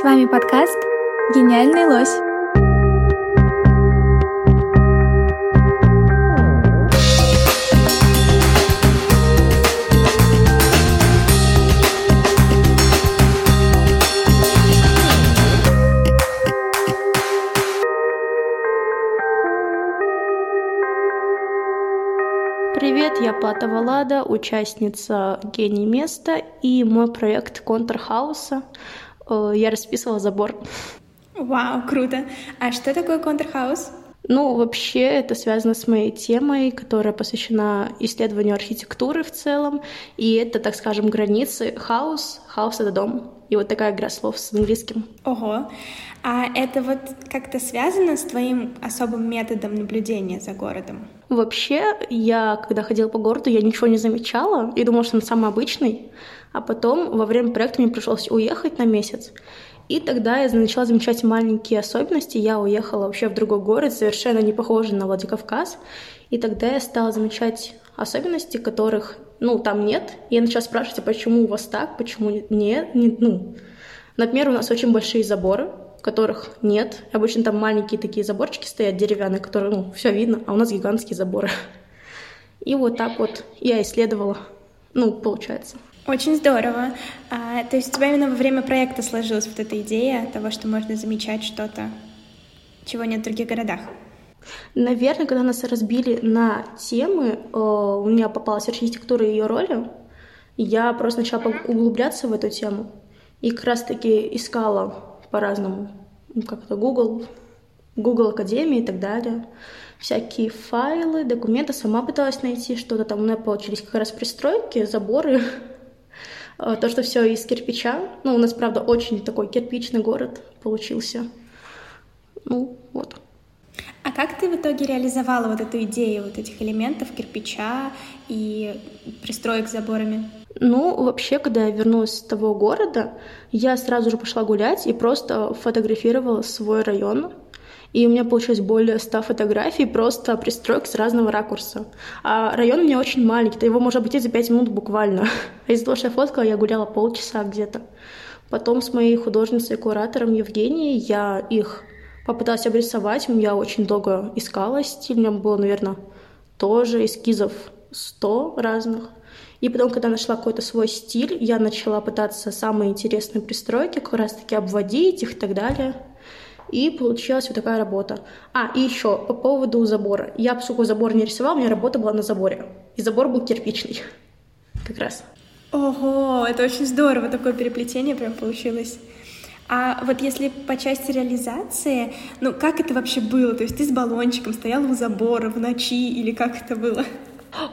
С вами подкаст «Гениальный лось». Привет, я Платова Лада, участница «Гений места» и мой проект «Контур хаоса». Э, Я расписывала забор. Вау, круто. А что такое контур house? Ну, вообще, это связано с моей темой, которая посвящена исследованию архитектуры в целом. И это, так скажем, границы. Хаус, хаус — это дом. И вот такая игра слов с английским. Ого. А это вот как-то связано с твоим особым методом наблюдения за городом? Вообще, я, когда ходила по городу, я ничего не замечала и думала, что он самый обычный. А потом, во время проекта, мне пришлось уехать на месяц. И тогда я начала замечать маленькие особенности. Я уехала вообще в другой город, совершенно не похожий на Владикавказ. И тогда я стала замечать особенности, которых, ну, там нет. Я начала спрашивать, а почему у вас так, почему нет, не, ну. Например, у нас очень большие заборы, которых нет. Обычно там маленькие такие заборчики стоят, деревянные, которые, ну, все видно, а у нас гигантские заборы. И вот так вот я исследовала, ну, получается. Очень здорово. А, то есть у тебя именно во время проекта сложилась вот эта идея того, что можно замечать что-то, чего нет в других городах? Наверное, когда нас разбили на темы, э, у меня попалась архитектура и ее роли, я просто начала углубляться в эту тему и как раз-таки искала по-разному, ну, как-то Google, Google Академии и так далее, всякие файлы, документы, сама пыталась найти что-то там, у меня получились как раз пристройки, заборы, то, что все из кирпича. Ну, у нас, правда, очень такой кирпичный город получился. Ну, вот. А как ты в итоге реализовала вот эту идею вот этих элементов кирпича и пристроек с заборами? Ну, вообще, когда я вернулась с того города, я сразу же пошла гулять и просто фотографировала свой район. И у меня получилось более 100 фотографий, просто пристроек с разного ракурса. А район у меня очень маленький, то его можно обойти за 5 минут буквально. А из-за того, что я фоткала, я гуляла полчаса где-то. Потом с моей художницей и куратором Евгенией я их попыталась обрисовать. Я очень долго искала стиль, у меня было, наверное, тоже эскизов 100 разных. И потом, когда нашла какой-то свой стиль, я начала пытаться самые интересные пристройки как раз-таки обводить их и так далее. И получилась вот такая работа. А, и еще по поводу забора. Я, поскольку забор не рисовала, у меня работа была на заборе. И забор был кирпичный. Как раз. Ого, это очень здорово, такое переплетение прям получилось. А вот если по части реализации, ну как это вообще было? То есть ты с баллончиком стояла у забора в ночи или как это было?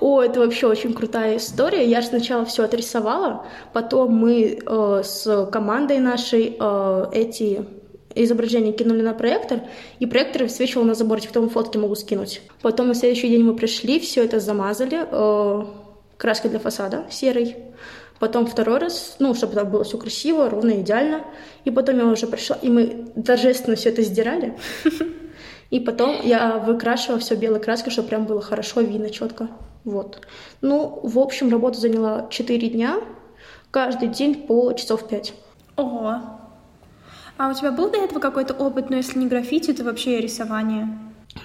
О, это вообще очень крутая история. Я же сначала все отрисовала, потом мы э, с командой нашей э, эти изображение кинули на проектор, и проектор высвечивал на заборе, потом фотки могу скинуть. Потом на следующий день мы пришли, все это замазали э, краской для фасада серой. Потом второй раз, ну, чтобы так было все красиво, ровно, идеально. И потом я уже пришла, и мы торжественно все это сдирали. И потом я выкрашивала все белой краской, чтобы прям было хорошо видно, четко. Вот. Ну, в общем, работа заняла 4 дня, каждый день по часов 5. Ого, а у тебя был до этого какой-то опыт, ну если не граффити, то вообще рисование?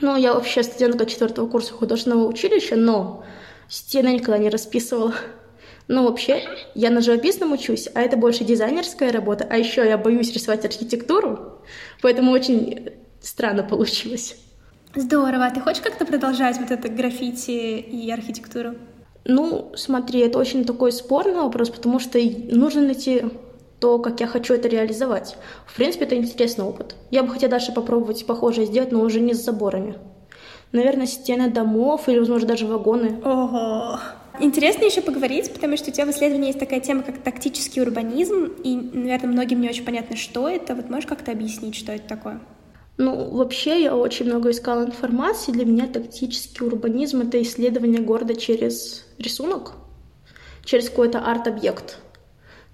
Ну, я вообще студентка четвертого курса художественного училища, но стены никогда не расписывала. Ну, вообще, я на живописном учусь, а это больше дизайнерская работа, а еще я боюсь рисовать архитектуру, поэтому очень странно получилось. Здорово. А ты хочешь как-то продолжать вот это граффити и архитектуру? Ну, смотри, это очень такой спорный вопрос, потому что нужно найти то, как я хочу это реализовать. В принципе, это интересный опыт. Я бы хотела дальше попробовать похожее сделать, но уже не с заборами. Наверное, стены домов или, возможно, даже вагоны. Ого! Интересно еще поговорить, потому что у тебя в исследовании есть такая тема, как тактический урбанизм, и, наверное, многим не очень понятно, что это. Вот можешь как-то объяснить, что это такое? Ну, вообще, я очень много искала информации. Для меня тактический урбанизм — это исследование города через рисунок, через какой-то арт-объект.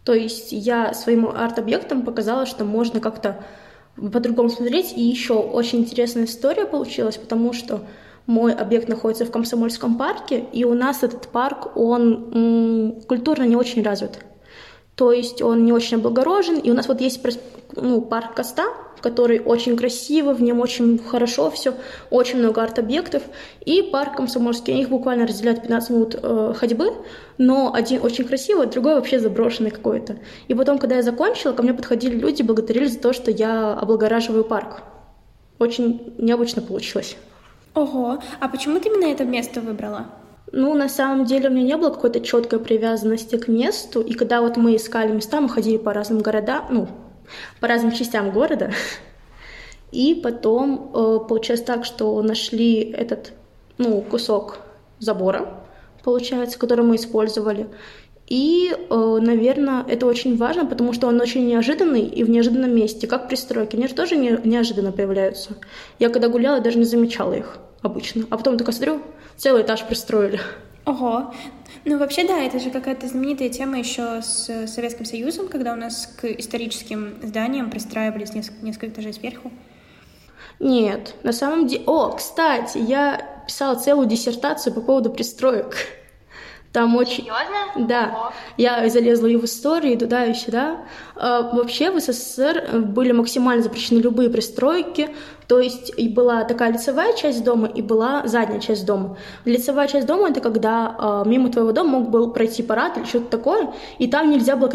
То есть я своим арт-объектом показала, что можно как-то по-другому смотреть. И еще очень интересная история получилась, потому что мой объект находится в Комсомольском парке, и у нас этот парк, он м- культурно не очень развит. То есть он не очень облагорожен, и у нас вот есть ну, парк Коста, который очень красивый, в нем очень хорошо все, очень много арт-объектов, и парк Комсомольский. Их буквально разделяют 15 минут э, ходьбы, но один очень красивый, другой вообще заброшенный какой-то. И потом, когда я закончила, ко мне подходили люди, благодарили за то, что я облагораживаю парк. Очень необычно получилось. Ого, а почему ты именно это место выбрала? Ну, на самом деле, у меня не было какой-то четкой привязанности к месту, и когда вот мы искали места, мы ходили по разным городам, ну, по разным частям города, и потом э, получилось так, что нашли этот, ну, кусок забора, получается, который мы использовали, и, э, наверное, это очень важно, потому что он очень неожиданный и в неожиданном месте, как пристройки. Они же тоже не, неожиданно появляются. Я когда гуляла, даже не замечала их обычно. А потом такая смотрю, целый этаж пристроили. Ого. Ну, вообще, да, это же какая-то знаменитая тема еще с Советским Союзом, когда у нас к историческим зданиям пристраивались несколько, несколько этажей сверху. Нет, на самом деле... О, кстати, я писала целую диссертацию по поводу пристроек. Там очень... Серьезно? Да. О. Я залезла и в историю, и туда, и сюда. А, вообще в СССР были максимально запрещены любые пристройки, то есть и была такая лицевая часть дома, и была задняя часть дома. Лицевая часть дома — это когда а, мимо твоего дома мог был пройти парад или что-то такое, и там нельзя было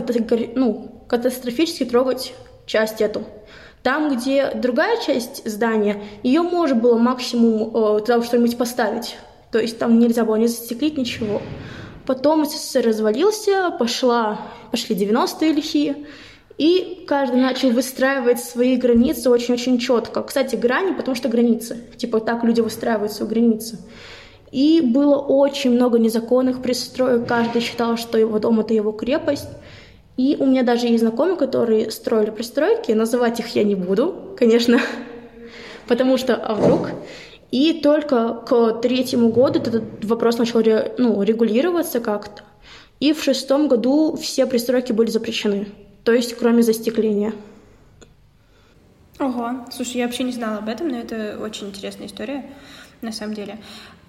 ну, катастрофически трогать часть эту. Там, где другая часть здания, ее можно было максимум э, туда что-нибудь поставить. То есть там нельзя было не застеклить ничего. Потом СССР развалился, пошла, пошли 90-е лихие, и каждый начал выстраивать свои границы очень-очень четко. Кстати, грани, потому что границы. Типа так люди выстраивают свои границы. И было очень много незаконных пристроек. Каждый считал, что его дом — это его крепость. И у меня даже есть знакомые, которые строили пристройки. Называть их я не буду, конечно, потому что а вдруг... И только к третьему году этот вопрос начал ну, регулироваться как-то. И в шестом году все пристройки были запрещены, то есть кроме застекления. Ого, слушай, я вообще не знала об этом, но это очень интересная история, на самом деле.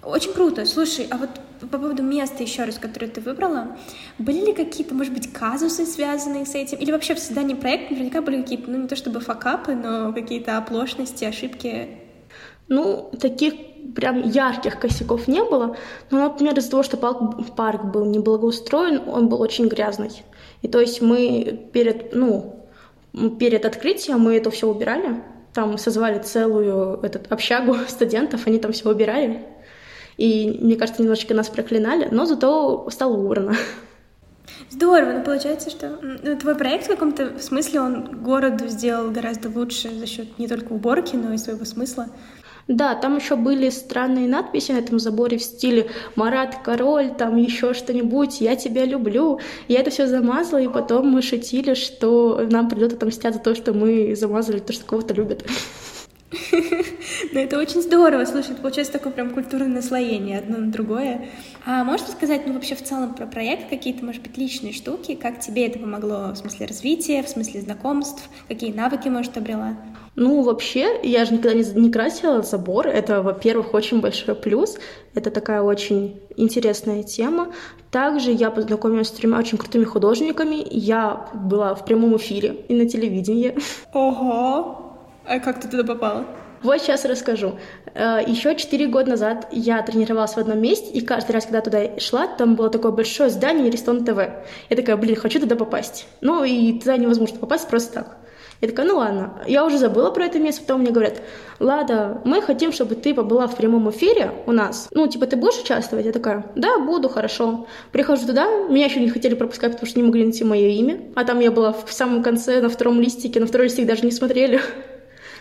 Очень круто. Слушай, а вот по поводу места еще раз, которое ты выбрала, были ли какие-то, может быть, казусы, связанные с этим? Или вообще в создании проекта наверняка были какие-то, ну не то чтобы факапы, но какие-то оплошности, ошибки? Ну, таких прям ярких косяков не было, но, например, из-за того, что парк был неблагоустроен, он был очень грязный. И то есть мы перед, ну, перед открытием мы это все убирали, там созвали целую этот, общагу студентов, они там все убирали. И, мне кажется, немножечко нас проклинали, но зато стало убрано. Здорово, но получается, что ну, твой проект в каком-то смысле он городу сделал гораздо лучше за счет не только уборки, но и своего смысла. Да, там еще были странные надписи на этом заборе в стиле «Марат король», там еще что-нибудь, «Я тебя люблю». Я это все замазала, и потом мы шутили, что нам придет отомстят за то, что мы замазали то, что кого-то любят. Ну, это очень здорово. Слушай, получается такое прям культурное наслоение одно на другое. А можешь рассказать, ну, вообще в целом про проект, какие-то, может быть, личные штуки, как тебе это помогло в смысле развития, в смысле знакомств, какие навыки, может, обрела? Ну, вообще, я же никогда не, не красила забор. Это, во-первых, очень большой плюс. Это такая очень интересная тема. Также я познакомилась с тремя очень крутыми художниками. Я была в прямом эфире и на телевидении. Ого! А как ты туда попала? Вот сейчас расскажу. Э, Еще четыре года назад я тренировалась в одном месте, и каждый раз, когда туда шла, там было такое большое здание Рестон ТВ. Я такая, блин, хочу туда попасть. Ну и туда невозможно попасть просто так. Я такая, ну ладно. Я уже забыла про это место, потом мне говорят, Лада, мы хотим, чтобы ты побыла в прямом эфире у нас. Ну, типа, ты будешь участвовать? Я такая, да, буду, хорошо. Прихожу туда, меня еще не хотели пропускать, потому что не могли найти мое имя. А там я была в самом конце, на втором листике, на второй листик даже не смотрели.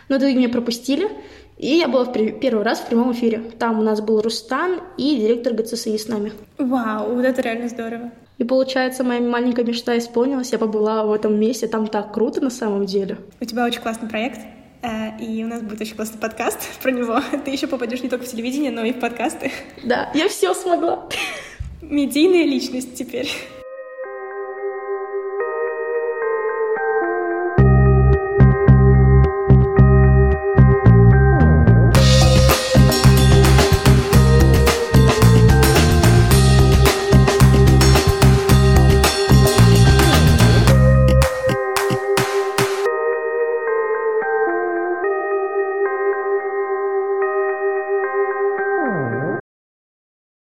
Но тогда меня пропустили, и я была в первый раз в прямом эфире. Там у нас был Рустан и директор ГЦСИ с нами. Вау, вот это реально здорово. И получается, моя маленькая мечта исполнилась. Я побыла в этом месте. Там так круто на самом деле. У тебя очень классный проект. Э, и у нас будет очень классный подкаст про него. Ты еще попадешь не только в телевидение, но и в подкасты. Да, я все смогла. Медийная личность теперь.